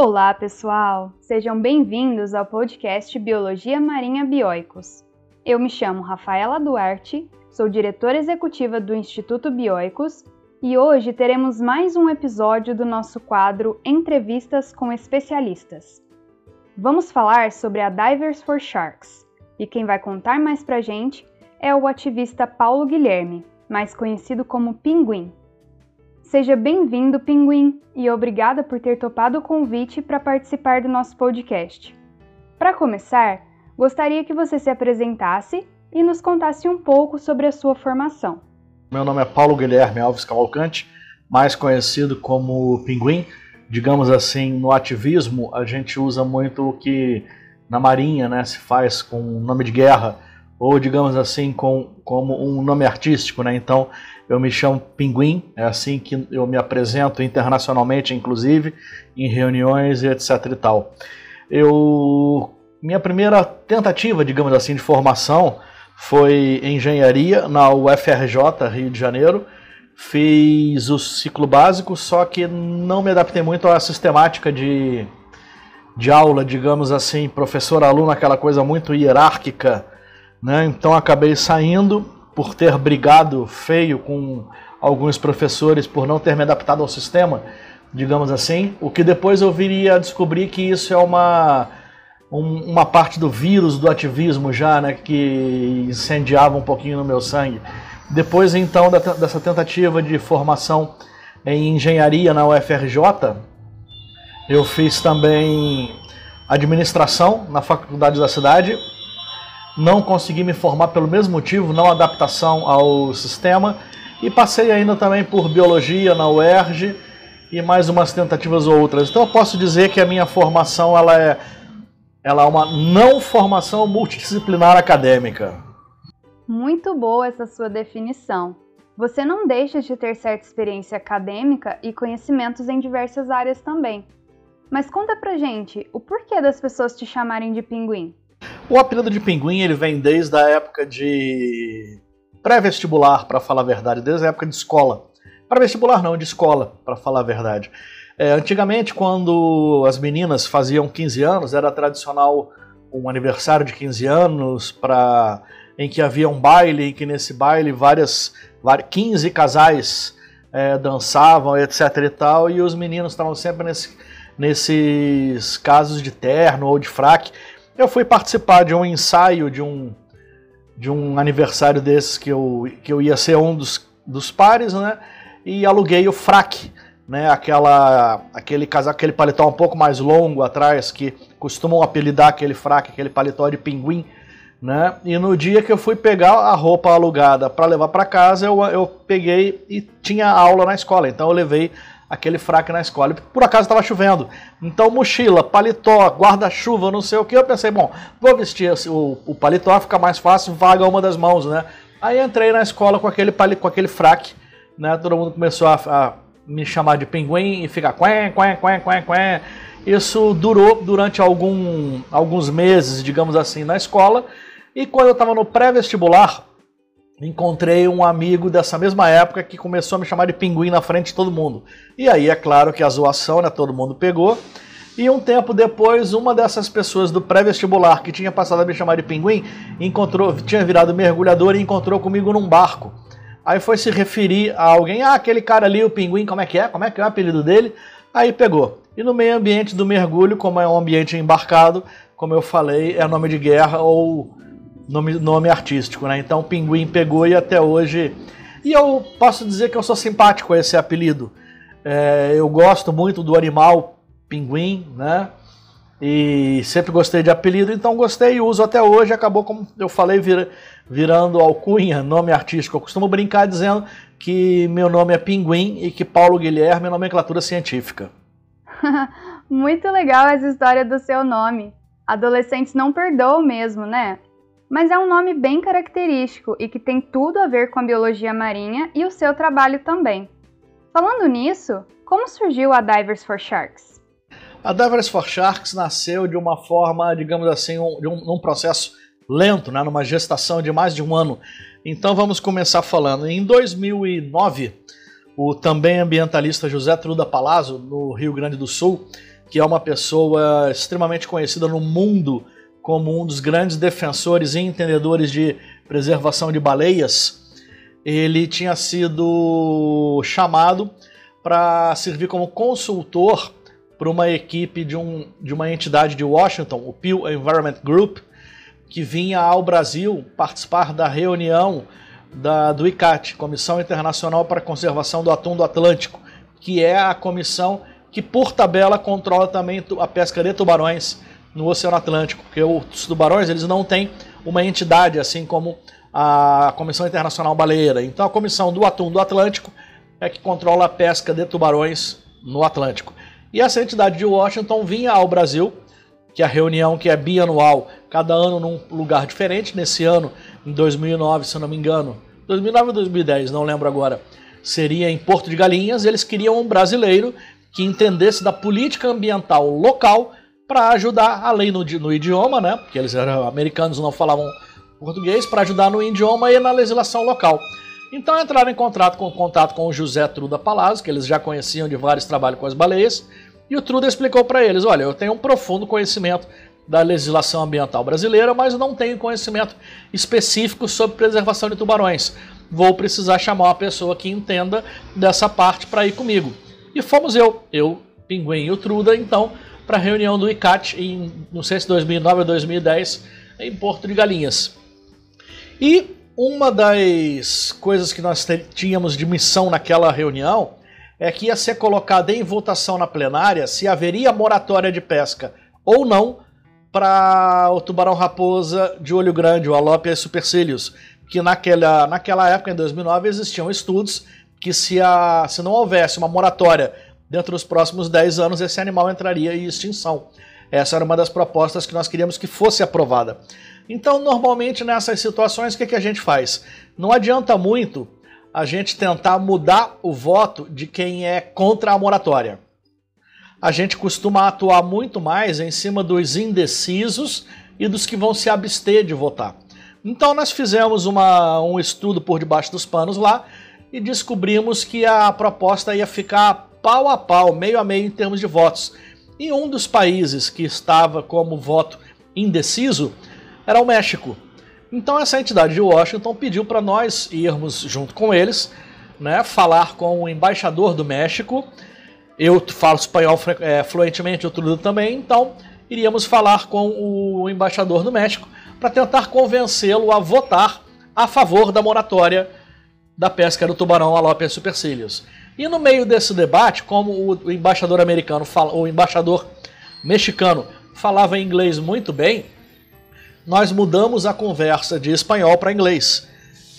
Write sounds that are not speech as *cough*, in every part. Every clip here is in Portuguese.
Olá, pessoal! Sejam bem-vindos ao podcast Biologia Marinha Bioicos. Eu me chamo Rafaela Duarte, sou diretora executiva do Instituto Bioicos e hoje teremos mais um episódio do nosso quadro Entrevistas com Especialistas. Vamos falar sobre a Divers for Sharks e quem vai contar mais pra gente é o ativista Paulo Guilherme, mais conhecido como Pinguim. Seja bem-vindo, Pinguim, e obrigada por ter topado o convite para participar do nosso podcast. Para começar, gostaria que você se apresentasse e nos contasse um pouco sobre a sua formação. Meu nome é Paulo Guilherme Alves Cavalcante, mais conhecido como Pinguim. Digamos assim, no ativismo a gente usa muito o que na Marinha né, se faz com nome de guerra, ou digamos assim, com, como um nome artístico. Né? Então, eu me chamo Pinguim, é assim que eu me apresento internacionalmente, inclusive, em reuniões e etc e tal. Eu, minha primeira tentativa, digamos assim, de formação foi engenharia na UFRJ, Rio de Janeiro. Fiz o ciclo básico, só que não me adaptei muito à sistemática de, de aula, digamos assim, professor-aluno, aquela coisa muito hierárquica, né? Então acabei saindo por ter brigado feio com alguns professores por não ter me adaptado ao sistema, digamos assim, o que depois eu viria a descobrir que isso é uma um, uma parte do vírus do ativismo já, né, que incendiava um pouquinho no meu sangue. Depois então da, dessa tentativa de formação em engenharia na UFRJ, eu fiz também administração na faculdade da cidade não consegui me formar pelo mesmo motivo, não adaptação ao sistema, e passei ainda também por biologia na UERJ e mais umas tentativas ou outras. Então eu posso dizer que a minha formação ela é, ela é uma não formação multidisciplinar acadêmica. Muito boa essa sua definição. Você não deixa de ter certa experiência acadêmica e conhecimentos em diversas áreas também. Mas conta pra gente o porquê das pessoas te chamarem de pinguim. O apelido de pinguim ele vem desde a época de pré-vestibular, para falar a verdade, desde a época de escola. Pré-vestibular não, de escola, para falar a verdade. É, antigamente, quando as meninas faziam 15 anos, era tradicional um aniversário de 15 anos para em que havia um baile, em que nesse baile várias, várias 15 casais é, dançavam, etc e tal, e os meninos estavam sempre nesse, nesses casos de terno ou de fraque, eu fui participar de um ensaio de um de um aniversário desses que eu, que eu ia ser um dos, dos pares, né? E aluguei o fraque, né? Aquela, aquele aquele paletó um pouco mais longo atrás que costumam apelidar aquele fraque, aquele paletó de pinguim, né? E no dia que eu fui pegar a roupa alugada para levar para casa, eu, eu peguei e tinha aula na escola, então eu levei aquele fraque na escola. Por acaso estava chovendo. Então, mochila, paletó, guarda-chuva, não sei o que. Eu pensei, bom, vou vestir o, o paletó, fica mais fácil, vaga uma das mãos, né? Aí entrei na escola com aquele, com aquele fraque, né? Todo mundo começou a, a me chamar de pinguim e ficar quen, quen, quen, quen, quen. Isso durou durante algum, alguns meses, digamos assim, na escola. E quando eu estava no pré-vestibular, encontrei um amigo dessa mesma época que começou a me chamar de pinguim na frente de todo mundo. E aí é claro que a zoação, né, todo mundo pegou. E um tempo depois, uma dessas pessoas do pré-vestibular que tinha passado a me chamar de pinguim, encontrou, tinha virado mergulhador e encontrou comigo num barco. Aí foi se referir a alguém, ah, aquele cara ali, o pinguim, como é que é? Como é que é o apelido dele? Aí pegou. E no meio ambiente do mergulho, como é um ambiente embarcado, como eu falei, é nome de guerra ou nome, nome artístico, né? Então Pinguim pegou e até hoje. E eu posso dizer que eu sou simpático a esse apelido. É, eu gosto muito do animal pinguim, né? E sempre gostei de apelido, então gostei e uso até hoje. Acabou, como eu falei, vir, virando alcunha, nome artístico. Eu costumo brincar dizendo que meu nome é Pinguim e que Paulo Guilherme é nomenclatura científica. *laughs* Muito legal essa história do seu nome. Adolescentes não perdoam mesmo, né? Mas é um nome bem característico e que tem tudo a ver com a biologia marinha e o seu trabalho também. Falando nisso, como surgiu a Divers for Sharks? A Divers for Sharks nasceu de uma forma, digamos assim, um, de um, um processo lento, né, numa gestação de mais de um ano. Então vamos começar falando. Em 2009, o também ambientalista José Truda Palazzo, no Rio Grande do Sul, que é uma pessoa extremamente conhecida no mundo como um dos grandes defensores e entendedores de preservação de baleias, ele tinha sido chamado para servir como consultor para uma equipe de, um, de uma entidade de Washington, o Pew Environment Group, que vinha ao Brasil participar da reunião da, do ICAT, Comissão Internacional para a Conservação do Atum do Atlântico, que é a comissão que, por tabela, controla também a pesca de tubarões no Oceano Atlântico, porque os tubarões eles não têm uma entidade assim como a Comissão Internacional Baleeira. Então a Comissão do Atum do Atlântico é que controla a pesca de tubarões no Atlântico. E essa entidade de Washington vinha ao Brasil, que é a reunião que é bianual, cada ano num lugar diferente. Nesse ano, em 2009, se não me engano, 2009 ou 2010, não lembro agora, seria em Porto de Galinhas. Eles queriam um brasileiro que entendesse da política ambiental local para ajudar, além no, no idioma, né? Porque eles eram americanos, não falavam português, para ajudar no idioma e na legislação local. Então entraram em contato com, contato com o José Truda Palazzo, que eles já conheciam de vários trabalhos com as baleias, e o Truda explicou para eles: olha, eu tenho um profundo conhecimento da legislação ambiental brasileira, mas não tenho conhecimento específico sobre preservação de tubarões. Vou precisar chamar uma pessoa que entenda dessa parte para ir comigo. E fomos eu, eu, Pinguim e o Truda, então, para a reunião do ICAT em, não sei se 2009 ou 2010, em Porto de Galinhas. E uma das coisas que nós tínhamos de missão naquela reunião é que ia ser colocada em votação na plenária se haveria moratória de pesca ou não para o tubarão-raposa de olho grande, o Alopia supercílios, que naquela, naquela época, em 2009, existiam estudos que se, a, se não houvesse uma moratória dentro dos próximos 10 anos, esse animal entraria em extinção. Essa era uma das propostas que nós queríamos que fosse aprovada. Então, normalmente nessas situações, o que, que a gente faz? Não adianta muito a gente tentar mudar o voto de quem é contra a moratória. A gente costuma atuar muito mais em cima dos indecisos e dos que vão se abster de votar. Então, nós fizemos uma, um estudo por debaixo dos panos lá e descobrimos que a proposta ia ficar pau a pau, meio a meio em termos de votos. E um dos países que estava como voto indeciso era o México. Então essa entidade de Washington pediu para nós irmos junto com eles, né, falar com o embaixador do México. Eu falo espanhol é, fluentemente, o Trudo também, então iríamos falar com o embaixador do México para tentar convencê-lo a votar a favor da moratória da pesca do tubarão Alope supercílios. E no meio desse debate, como o embaixador americano, o embaixador mexicano falava inglês muito bem, nós mudamos a conversa de espanhol para inglês,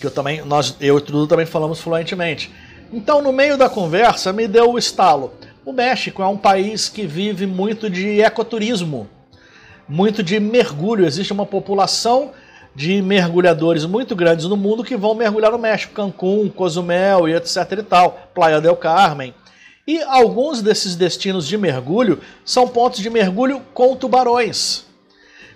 que eu também, nós, eu e também falamos fluentemente. Então, no meio da conversa, me deu o estalo. O México é um país que vive muito de ecoturismo, muito de mergulho. Existe uma população de mergulhadores muito grandes no mundo que vão mergulhar no México, Cancún, Cozumel e etc e tal, Playa del Carmen. E alguns desses destinos de mergulho são pontos de mergulho com tubarões.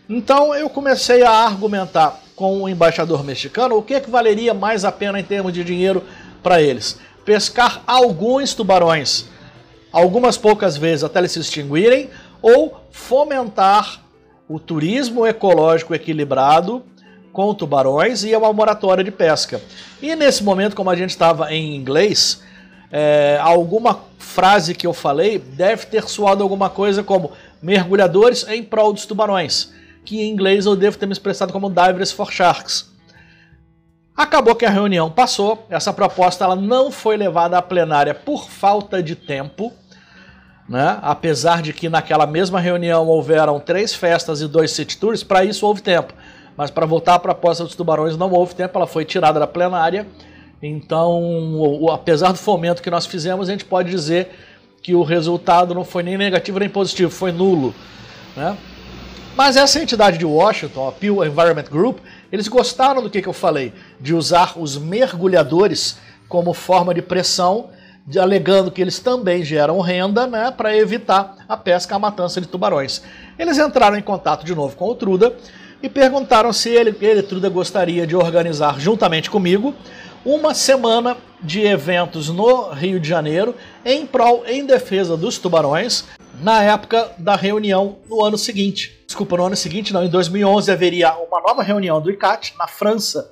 Então eu comecei a argumentar com o embaixador mexicano o que, é que valeria mais a pena em termos de dinheiro para eles. Pescar alguns tubarões, algumas poucas vezes até eles se extinguirem, ou fomentar o turismo ecológico equilibrado com tubarões e uma moratória de pesca. E nesse momento, como a gente estava em inglês, é, alguma frase que eu falei deve ter soado alguma coisa como mergulhadores em prol dos tubarões que em inglês eu devo ter me expressado como Divers for Sharks. Acabou que a reunião passou, essa proposta ela não foi levada à plenária por falta de tempo, né? apesar de que naquela mesma reunião houveram três festas e dois city tours, para isso houve tempo. Mas para voltar à proposta dos tubarões não houve tempo, ela foi tirada da plenária. Então, o, o, apesar do fomento que nós fizemos, a gente pode dizer que o resultado não foi nem negativo nem positivo, foi nulo. Né? Mas essa entidade de Washington, a Pew Environment Group, eles gostaram do que, que eu falei, de usar os mergulhadores como forma de pressão, de, alegando que eles também geram renda né, para evitar a pesca, a matança de tubarões. Eles entraram em contato de novo com o Truda e perguntaram se ele, ele Truda, gostaria de organizar juntamente comigo uma semana de eventos no Rio de Janeiro em prol, em defesa dos tubarões, na época da reunião no ano seguinte. Desculpa, no ano seguinte, não, em 2011 haveria uma nova reunião do ICAT na França,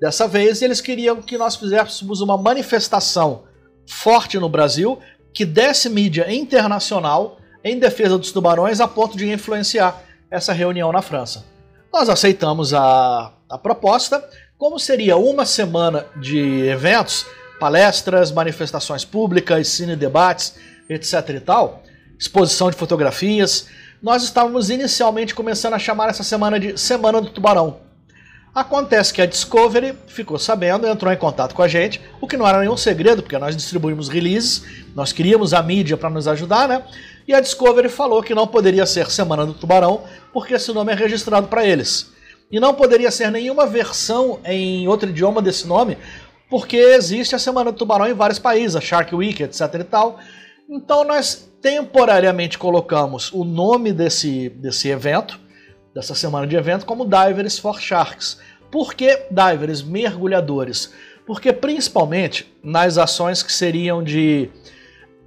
dessa vez, eles queriam que nós fizéssemos uma manifestação forte no Brasil que desse mídia internacional em defesa dos tubarões a ponto de influenciar essa reunião na França. Nós aceitamos a, a proposta, como seria uma semana de eventos, palestras, manifestações públicas, cine debates, etc e tal, exposição de fotografias, nós estávamos inicialmente começando a chamar essa semana de Semana do Tubarão. Acontece que a Discovery ficou sabendo, entrou em contato com a gente, o que não era nenhum segredo, porque nós distribuímos releases, nós queríamos a mídia para nos ajudar, né? E a Discovery falou que não poderia ser Semana do Tubarão, porque esse nome é registrado para eles. E não poderia ser nenhuma versão em outro idioma desse nome, porque existe a Semana do Tubarão em vários países, a Shark Week, etc e tal. Então nós temporariamente colocamos o nome desse, desse evento, dessa semana de evento como Divers for Sharks. Por que divers, mergulhadores? Porque principalmente nas ações que seriam de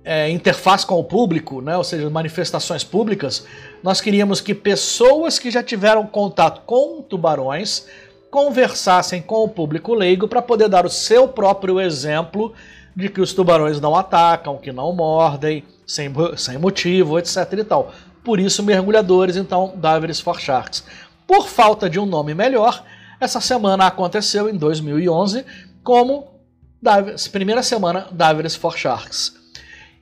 é, interface com o público, né, ou seja, manifestações públicas, nós queríamos que pessoas que já tiveram contato com tubarões conversassem com o público leigo para poder dar o seu próprio exemplo de que os tubarões não atacam, que não mordem, sem, sem motivo, etc e tal. Por isso, mergulhadores, então, Divers for Sharks. Por falta de um nome melhor, essa semana aconteceu em 2011 como primeira semana Divers for Sharks.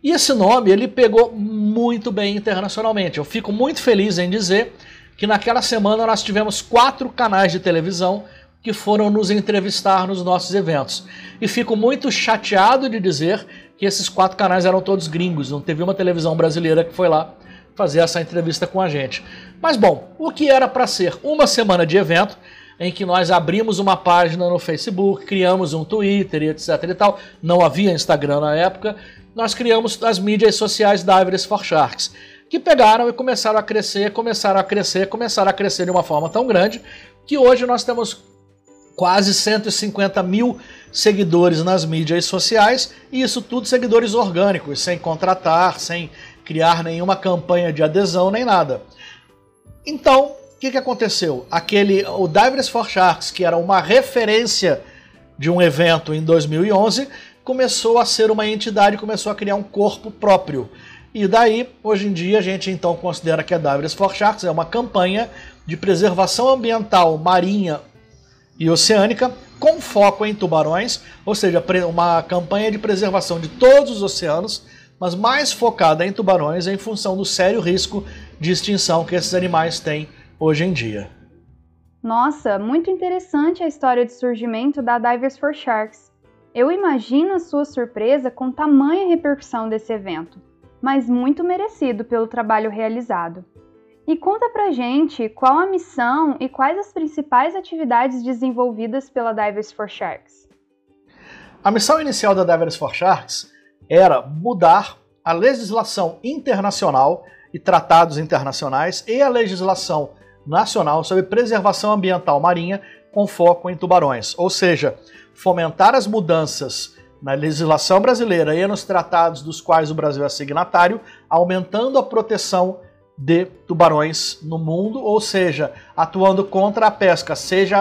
E esse nome ele pegou muito bem internacionalmente. Eu fico muito feliz em dizer que naquela semana nós tivemos quatro canais de televisão que foram nos entrevistar nos nossos eventos. E fico muito chateado de dizer que esses quatro canais eram todos gringos, não teve uma televisão brasileira que foi lá fazer essa entrevista com a gente. Mas bom, o que era para ser uma semana de evento, em que nós abrimos uma página no Facebook, criamos um Twitter e etc e tal, não havia Instagram na época, nós criamos as mídias sociais Divers for Sharks, que pegaram e começaram a crescer, começaram a crescer, começaram a crescer de uma forma tão grande que hoje nós temos quase 150 mil seguidores nas mídias sociais, e isso tudo seguidores orgânicos, sem contratar, sem criar nenhuma campanha de adesão nem nada. Então, que, que aconteceu? Aquele, o Divers for Sharks, que era uma referência de um evento em 2011, começou a ser uma entidade, começou a criar um corpo próprio. E daí, hoje em dia, a gente então considera que a Divers for Sharks é uma campanha de preservação ambiental marinha e oceânica com foco em tubarões, ou seja, uma campanha de preservação de todos os oceanos, mas mais focada em tubarões em função do sério risco de extinção que esses animais têm hoje em dia. Nossa, muito interessante a história de surgimento da Divers for Sharks. Eu imagino a sua surpresa com tamanha repercussão desse evento, mas muito merecido pelo trabalho realizado. E conta pra gente qual a missão e quais as principais atividades desenvolvidas pela Divers for Sharks. A missão inicial da Divers for Sharks era mudar a legislação internacional e tratados internacionais e a legislação nacional sobre preservação ambiental marinha com foco em tubarões, ou seja, fomentar as mudanças na legislação brasileira e nos tratados dos quais o Brasil é signatário, aumentando a proteção de tubarões no mundo, ou seja, atuando contra a pesca, seja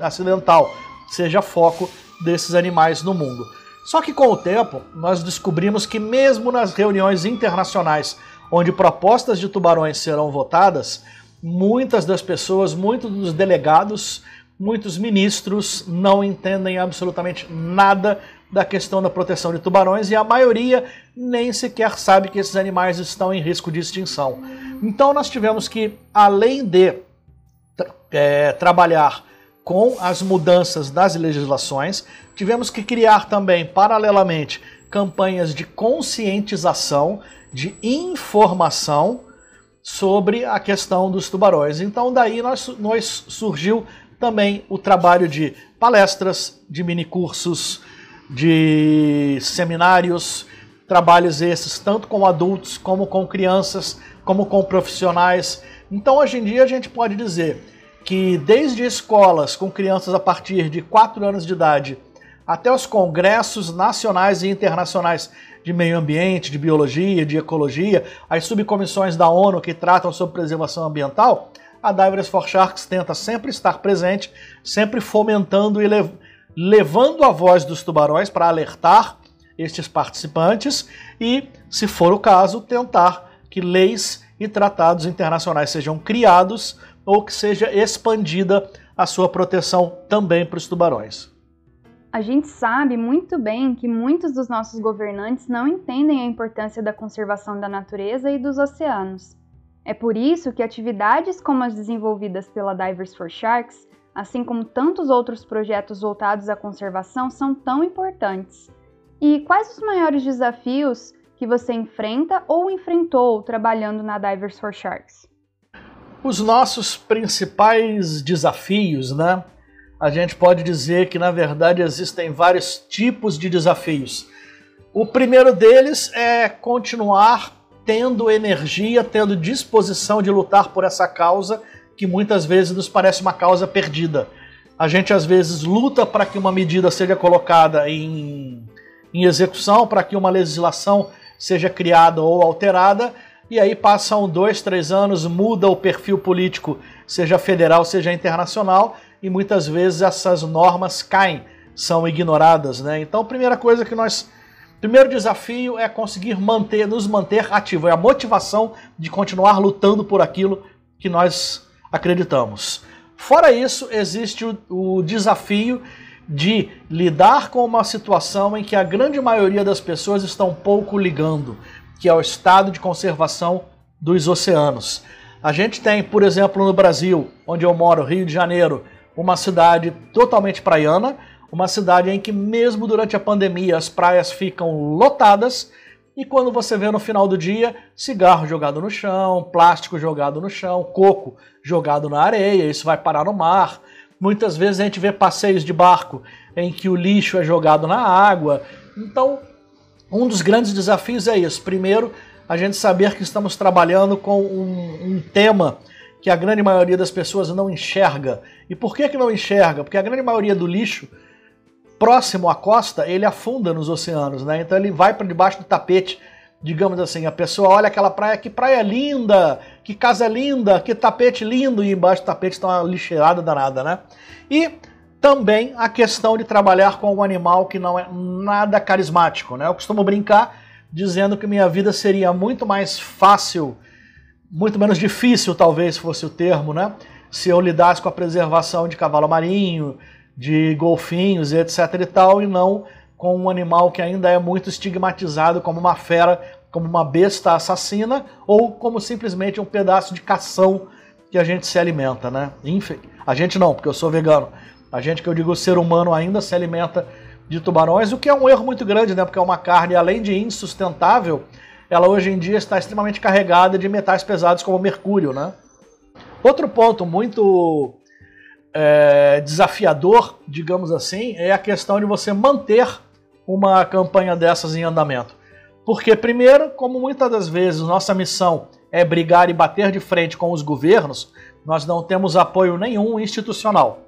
acidental, seja foco desses animais no mundo. Só que com o tempo, nós descobrimos que mesmo nas reuniões internacionais onde propostas de tubarões serão votadas, muitas das pessoas, muitos dos delegados, muitos ministros não entendem absolutamente nada da questão da proteção de tubarões e a maioria nem sequer sabe que esses animais estão em risco de extinção. Então nós tivemos que, além de é, trabalhar com as mudanças das legislações, tivemos que criar também, paralelamente, campanhas de conscientização, de informação sobre a questão dos tubarões. Então daí nós, nós surgiu também o trabalho de palestras, de minicursos, de seminários, trabalhos esses, tanto com adultos, como com crianças, como com profissionais. Então, hoje em dia, a gente pode dizer que desde escolas com crianças a partir de 4 anos de idade até os congressos nacionais e internacionais de meio ambiente, de biologia, de ecologia, as subcomissões da ONU que tratam sobre preservação ambiental, a Divers for Sharks tenta sempre estar presente, sempre fomentando e lev levando a voz dos tubarões para alertar estes participantes e, se for o caso, tentar que leis e tratados internacionais sejam criados ou que seja expandida a sua proteção também para os tubarões. A gente sabe muito bem que muitos dos nossos governantes não entendem a importância da conservação da natureza e dos oceanos. É por isso que atividades como as desenvolvidas pela Divers for Sharks, assim como tantos outros projetos voltados à conservação, são tão importantes. E quais os maiores desafios que você enfrenta ou enfrentou trabalhando na Divers for Sharks? Os nossos principais desafios, né? A gente pode dizer que na verdade existem vários tipos de desafios. O primeiro deles é continuar tendo energia, tendo disposição de lutar por essa causa que muitas vezes nos parece uma causa perdida. A gente às vezes luta para que uma medida seja colocada em, em execução, para que uma legislação seja criada ou alterada, e aí passam dois, três anos, muda o perfil político, seja federal, seja internacional, e muitas vezes essas normas caem, são ignoradas, né? Então, a primeira coisa que nós Primeiro desafio é conseguir manter, nos manter ativos, é a motivação de continuar lutando por aquilo que nós acreditamos. Fora isso, existe o, o, desafio de lidar com uma situação em que a grande maioria das pessoas estão pouco ligando, que é o estado de conservação dos oceanos. A gente tem, por exemplo, no Brasil, onde eu moro, Rio de Janeiro, uma cidade totalmente praiana, uma cidade em que mesmo durante a pandemia as praias ficam lotadas e quando você vê no final do dia cigarro jogado no chão, plástico jogado no chão, coco jogado na areia, isso vai parar no mar. Muitas vezes a gente vê passeios de barco em que o lixo é jogado na água. Então, um dos grandes desafios é isso. Primeiro, a gente saber que estamos trabalhando com um, um tema que a grande maioria das pessoas não enxerga. E por que, que não enxerga? Porque a grande maioria do lixo próximo à costa, ele afunda nos oceanos, né? Então ele vai para debaixo do tapete, digamos assim. A pessoa olha aquela praia, que praia linda, que casa linda, que tapete lindo, e embaixo do tapete está uma lixeirada danada, né? E também a questão de trabalhar com um animal que não é nada carismático, né? Eu costumo brincar dizendo que minha vida seria muito mais fácil muito menos difícil, talvez fosse o termo, né? Se eu lidasse com a preservação de cavalo marinho, de golfinhos etc e tal, e não com um animal que ainda é muito estigmatizado como uma fera, como uma besta assassina, ou como simplesmente um pedaço de cação que a gente se alimenta, né? Enfim, a gente não, porque eu sou vegano. A gente que eu digo ser humano ainda se alimenta de tubarões, o que é um erro muito grande, né? Porque é uma carne, além de insustentável, ela hoje em dia está extremamente carregada de metais pesados como mercúrio, né? Outro ponto muito é, desafiador, digamos assim, é a questão de você manter uma campanha dessas em andamento. Porque, primeiro, como muitas das vezes nossa missão é brigar e bater de frente com os governos, nós não temos apoio nenhum institucional.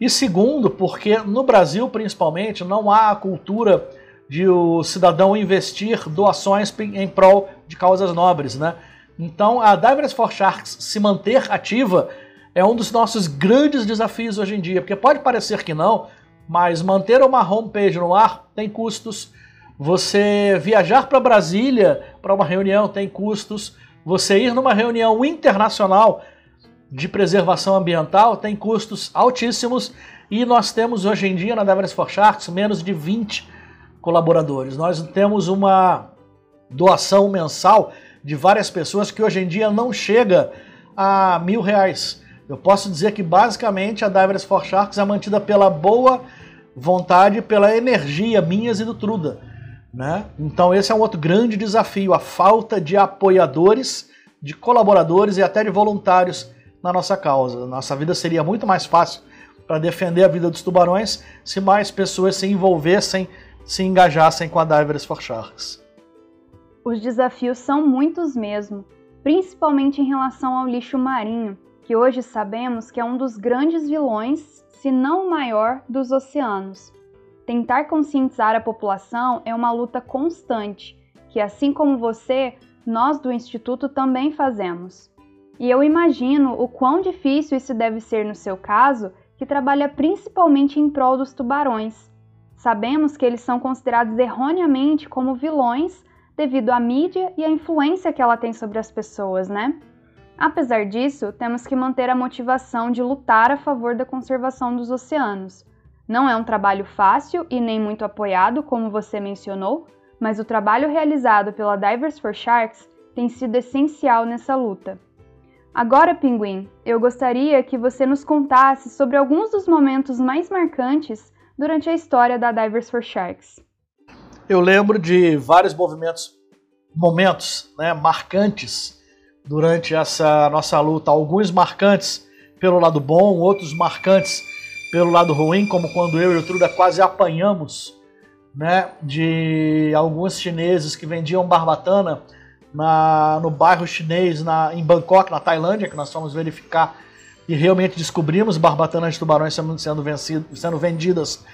E segundo, porque no Brasil, principalmente, não há a cultura de o cidadão investir doações em prol de causas nobres, né? Então, a Divers for Sharks se manter ativa é um dos nossos grandes desafios hoje em dia, porque pode parecer que não, mas manter uma homepage no ar tem custos. Você viajar para Brasília para uma reunião tem custos. Você ir numa reunião internacional de preservação ambiental tem custos altíssimos. E nós temos hoje em dia na Divers for Sharks menos de 20 colaboradores. Nós temos uma doação mensal de várias pessoas que hoje em dia não chega a mil reais. Eu posso dizer que basicamente a Divers for Sharks é mantida pela boa vontade, pela energia minhas e do Truda. Né? Então esse é um outro grande desafio, a falta de apoiadores, de colaboradores e até de voluntários na nossa causa. Nossa vida seria muito mais fácil para defender a vida dos tubarões se mais pessoas se envolvessem se engajassem com a Divers for Sharks. Os desafios são muitos mesmo, principalmente em relação ao lixo marinho, que hoje sabemos que é um dos grandes vilões, se não o maior, dos oceanos. tentar conscientizar a população é uma luta constante, que assim como você, nós do Instituto também fazemos. E eu imagino o quão difícil isso deve ser no seu caso, que trabalha principalmente em prol dos tubarões. Sabemos que eles são considerados erroneamente como vilões devido à mídia e à influência que ela tem sobre as pessoas, né? Apesar disso, temos que manter a motivação de lutar a favor da conservação dos oceanos. Não é um trabalho fácil e nem muito apoiado, como você mencionou, mas o trabalho realizado pela Divers for Sharks tem sido essencial nessa luta. Agora, Pinguim, eu gostaria que você nos contasse sobre alguns dos momentos mais marcantes durante a história da Divers for Sharks. Eu lembro de vários movimentos, momentos né, marcantes durante essa nossa luta. Alguns marcantes pelo lado bom, outros marcantes pelo lado ruim, como quando eu e o Truda quase apanhamos né, de alguns chineses que vendiam barbatana na, no bairro chinês na, em Bangkok, na Tailândia, que nós fomos verificar e realmente descobrimos barbatanas de tubarões sendo, sendo, vencido, sendo vendidas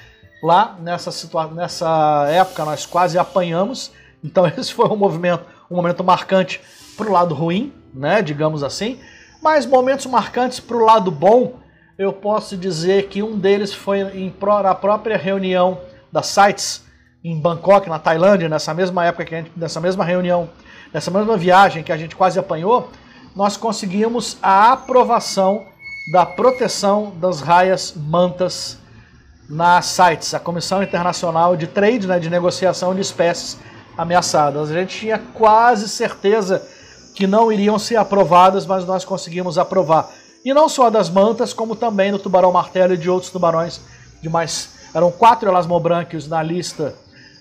lá nessa, situa nessa época nós quase apanhamos. Então *laughs* esse foi um movimento, um momento marcante para o lado ruim, né, digamos assim. Mas momentos marcantes para o lado bom, eu posso dizer que um deles foi em, na própria reunião da sites em Bangkok, na Tailândia, nessa mesma época que a gente, nessa mesma reunião nessa mesma viagem que a gente quase apanhou, nós conseguimos a aprovação da proteção das raias mantas na CITES, a Comissão Internacional de Trade, né, de negociação de espécies ameaçadas. A gente tinha quase certeza que não iriam ser aprovadas, mas nós conseguimos aprovar. E não só das mantas, como também do tubarão martelo e de outros tubarões de mais. Eram quatro elasmobranquios na lista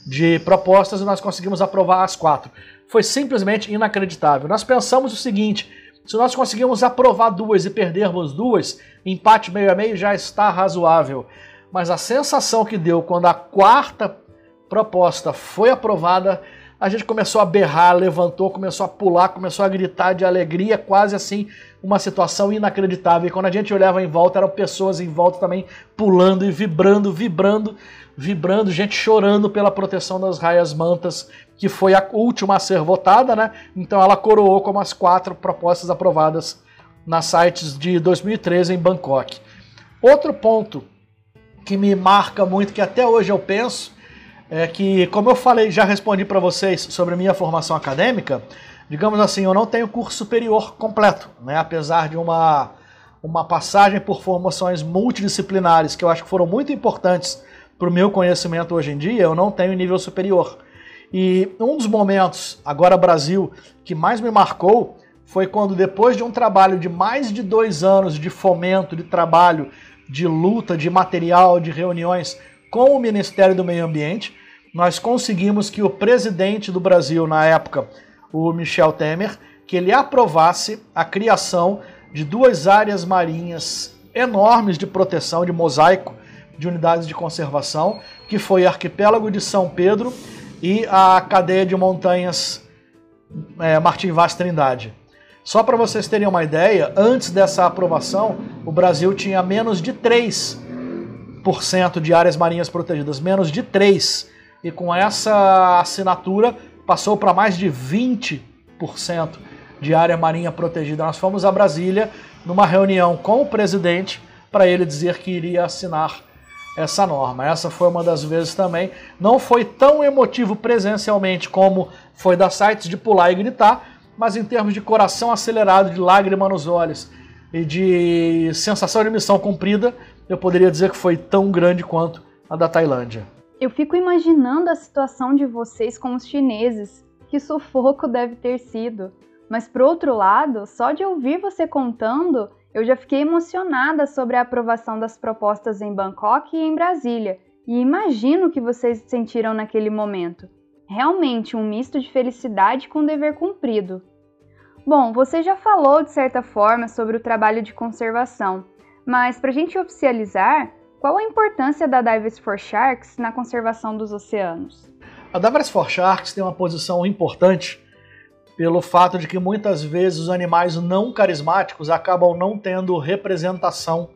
de propostas e nós conseguimos aprovar as quatro foi simplesmente inacreditável. Nós pensamos o seguinte: se nós conseguirmos aprovar duas e perdermos duas, empate meio a meio já está razoável. Mas a sensação que deu quando a quarta proposta foi aprovada, a gente começou a berrar, levantou, começou a pular, começou a gritar de alegria, quase assim uma situação inacreditável. E quando a gente olhava em volta, eram pessoas em volta também pulando e vibrando, vibrando, vibrando, gente chorando pela proteção das raias mantas que foi a última a ser votada, né? Então ela coroou como as quatro propostas aprovadas nas sites de 2013 em Bangkok. Outro ponto que me marca muito, que até hoje eu penso, é que, como eu falei, já respondi para vocês sobre a minha formação acadêmica, digamos assim, eu não tenho curso superior completo, né? apesar de uma, uma passagem por formações multidisciplinares que eu acho que foram muito importantes para o meu conhecimento hoje em dia, eu não tenho nível superior. E um dos momentos, agora Brasil, que mais me marcou foi quando, depois de um trabalho de mais de dois anos de fomento, de trabalho, de luta, de material, de reuniões com o Ministério do Meio Ambiente, nós conseguimos que o presidente do Brasil, na época, o Michel Temer, que ele aprovasse a criação de duas áreas marinhas enormes de proteção, de mosaico, de unidades de conservação, que foi o arquipélago de São Pedro e a cadeia de montanhas é, Martim Vaz Trindade. Só para vocês terem uma ideia, antes dessa aprovação, o Brasil tinha menos de 3% de áreas marinhas protegidas, menos de 3%. E com essa assinatura passou para mais de 20% de área marinha protegida. Nós fomos a Brasília numa reunião com o presidente para ele dizer que iria assinar essa norma. Essa foi uma das vezes também. Não foi tão emotivo presencialmente como foi da sites de pular e gritar, mas em termos de coração acelerado, de lágrima nos olhos e de sensação de missão cumprida, eu poderia dizer que foi tão grande quanto a da Tailândia. Eu fico imaginando a situação de vocês com os chineses. Que sufoco deve ter sido. Mas, por outro lado, só de ouvir você contando, eu já fiquei emocionada sobre a aprovação das propostas em Bangkok e em Brasília, e imagino o que vocês sentiram naquele momento. Realmente um misto de felicidade com dever cumprido. Bom, você já falou de certa forma sobre o trabalho de conservação, mas para a gente oficializar, qual a importância da Divers for Sharks na conservação dos oceanos? A Divers for Sharks tem uma posição importante pelo fato de que muitas vezes os animais não carismáticos acabam não tendo representação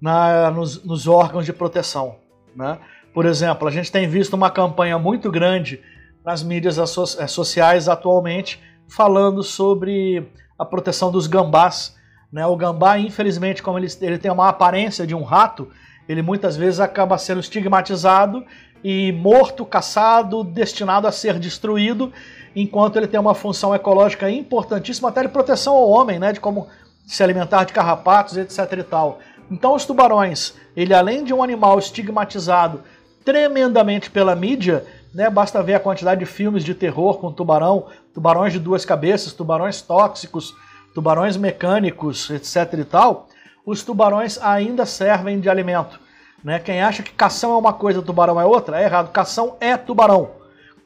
na, nos, nos, órgãos de proteção. Né? Por exemplo, a gente tem visto uma campanha muito grande nas mídias eh, sociais atualmente falando sobre a proteção dos gambás. Né? O gambá, infelizmente, como ele, ele tem uma aparência de um rato, ele muitas vezes acaba sendo estigmatizado e morto, caçado, destinado a ser destruído, enquanto ele tem uma função ecológica importantíssima, até de proteção ao homem, né, de como se alimentar de carrapatos, etc e tal. Então os tubarões, ele além de um animal estigmatizado tremendamente pela mídia, né, basta ver a quantidade de filmes de terror com tubarão, tubarões de duas cabeças, tubarões tóxicos, tubarões mecânicos, etc e tal, os tubarões ainda servem de alimento. Né? Quem acha que cação é uma coisa, tubarão é outra, é errado. Cação é tubarão.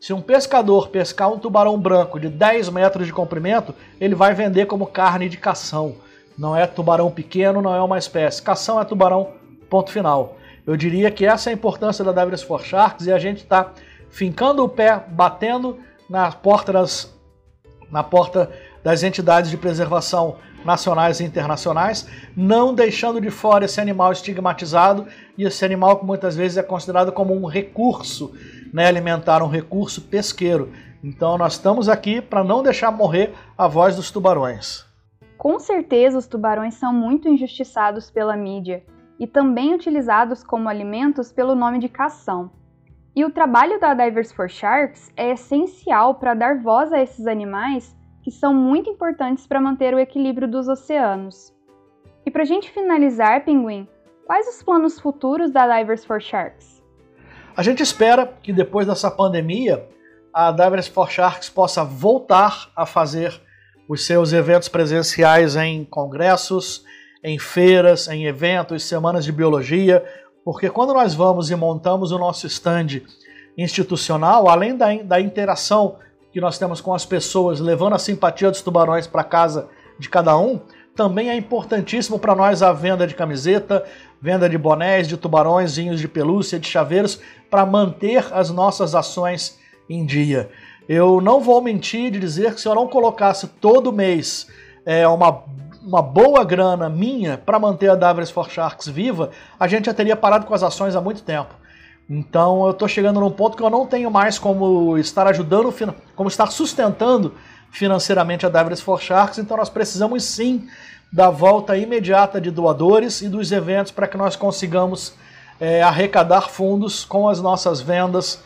Se um pescador pescar um tubarão branco de 10 metros de comprimento, ele vai vender como carne de cação. Não é tubarão pequeno, não é uma espécie. Cação é tubarão, ponto final. Eu diria que essa é a importância da Divers for Sharks e a gente está fincando o pé, batendo na porta das, na porta das entidades de preservação nacionais e internacionais, não deixando de fora esse animal estigmatizado e esse animal que muitas vezes é considerado como um recurso né, alimentar, um recurso pesqueiro. Então nós estamos aqui para não deixar morrer a voz dos tubarões. Com certeza os tubarões são muito injustiçados pela mídia e também utilizados como alimentos pelo nome de cação. E o trabalho da Divers for Sharks é essencial para dar voz a esses animais que são muito importantes para manter o equilíbrio dos oceanos. E para a gente finalizar, Pinguim, quais os planos futuros da Divers for Sharks? A gente espera que depois dessa pandemia, a Divers for Sharks possa voltar a fazer os seus eventos presenciais em congressos, em feiras, em eventos, semanas de biologia, porque quando nós vamos e montamos o nosso stand institucional, além da, da interação que nós temos com as pessoas, levando a simpatia dos tubarões para casa de cada um, também é importantíssimo para nós a venda de camiseta, venda de bonés, de tubarões, vinhos de pelúcia, de chaveiros, para manter as nossas ações em dia. Eu não vou mentir de dizer que se eu não colocasse todo mês é, uma uma boa grana minha para manter a Davres for Sharks viva, a gente já teria parado com as ações há muito tempo. Então eu estou chegando num ponto que eu não tenho mais como estar ajudando, como estar sustentando financeiramente a Davres for Sharks, então nós precisamos sim da volta imediata de doadores e dos eventos para que nós consigamos é, arrecadar fundos com as nossas vendas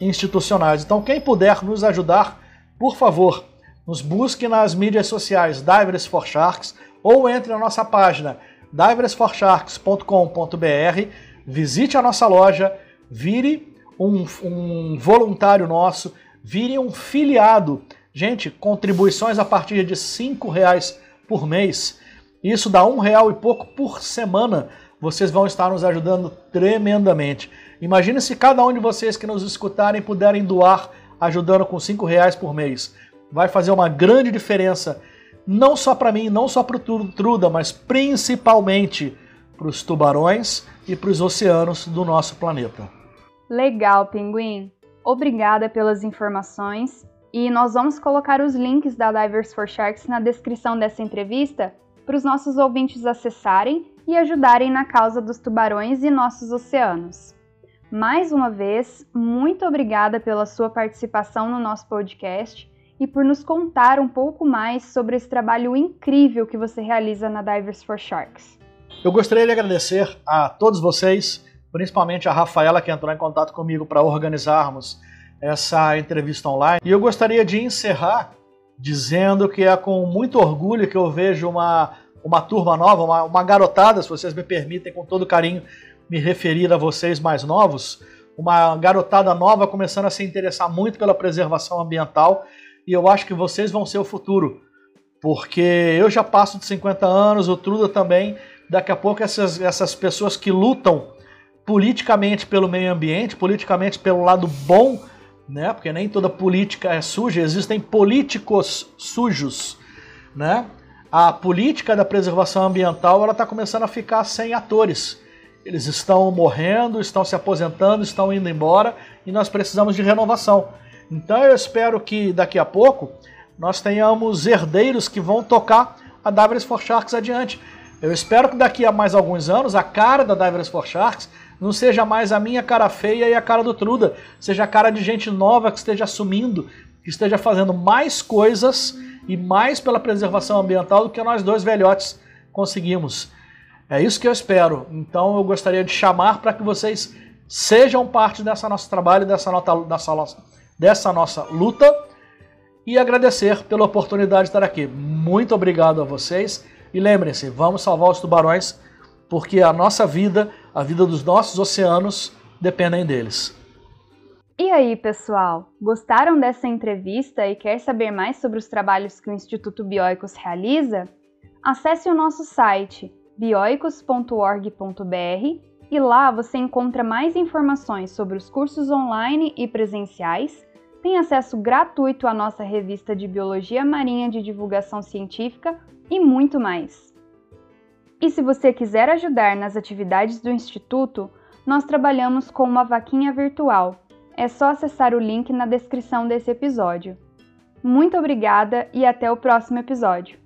institucionais. Então quem puder nos ajudar, por favor, nos busque nas mídias sociais Divers for Sharks ou entre na nossa página diversforsharks.com.br, visite a nossa loja, vire um, um voluntário nosso, vire um filiado. Gente, contribuições a partir de R$ reais por mês. Isso dá um real e pouco por semana. Vocês vão estar nos ajudando tremendamente. Imagine se cada um de vocês que nos escutarem puderem doar ajudando com cinco reais por mês vai fazer uma grande diferença, não só para mim, não só para o Truda, mas principalmente para os tubarões e para os oceanos do nosso planeta. Legal, Pinguim. Obrigada pelas informações e nós vamos colocar os links da Divers for Sharks na descrição dessa entrevista para os nossos ouvintes acessarem e ajudarem na causa dos tubarões e nossos oceanos. Mais uma vez, muito obrigada pela sua participação no nosso podcast e por nos contar um pouco mais sobre esse trabalho incrível que você realiza na Divers for Sharks. Eu gostaria de agradecer a todos vocês, principalmente a Rafaela que entrou em contato comigo para organizarmos essa entrevista online. E eu gostaria de encerrar dizendo que é com muito orgulho que eu vejo uma, uma turma nova, uma, uma garotada, se vocês me permitem, com todo carinho, me referir a vocês mais novos, uma garotada nova começando a se interessar muito pela preservação ambiental e eu acho que vocês vão ser o futuro. Porque eu já passo de 50 anos, o Truda também. Daqui a pouco essas, essas pessoas que lutam politicamente pelo meio ambiente, politicamente pelo lado bom, né? Porque nem toda política é suja, existem políticos sujos, né? A política da preservação ambiental ela está começando a ficar sem atores. Eles estão morrendo, estão se aposentando, estão indo embora e nós precisamos de renovação. Então eu espero que daqui a pouco nós tenhamos herdeiros que vão tocar a Divers for Sharks adiante. Eu espero que daqui a mais alguns anos a cara da Divers for Sharks Não seja mais a minha cara feia e a cara do Truda. Seja a cara de gente nova que esteja assumindo, que esteja fazendo mais coisas e mais pela preservação ambiental do que nós dois velhotes conseguimos. É isso que eu espero. Então eu gostaria de chamar para que vocês sejam parte dessa nosso trabalho, dessa, nota, dessa, nossa, dessa nossa luta e agradecer pela oportunidade de estar aqui. Muito obrigado a vocês e lembrem-se, vamos salvar os tubarões porque a nossa vida, a vida dos nossos oceanos dependem deles. E aí, pessoal? Gostaram dessa entrevista e quer saber mais sobre os trabalhos que o Instituto Bioicos realiza? Acesse o nosso site bioicos.org.br e lá você encontra mais informações sobre os cursos online e presenciais, tem acesso gratuito à nossa revista de Biologia Marinha de Divulgação Científica e muito mais. E se você quiser ajudar nas atividades do Instituto, nós trabalhamos com uma vaquinha virtual. É só acessar o link na descrição desse episódio. Muito obrigada e até o próximo episódio!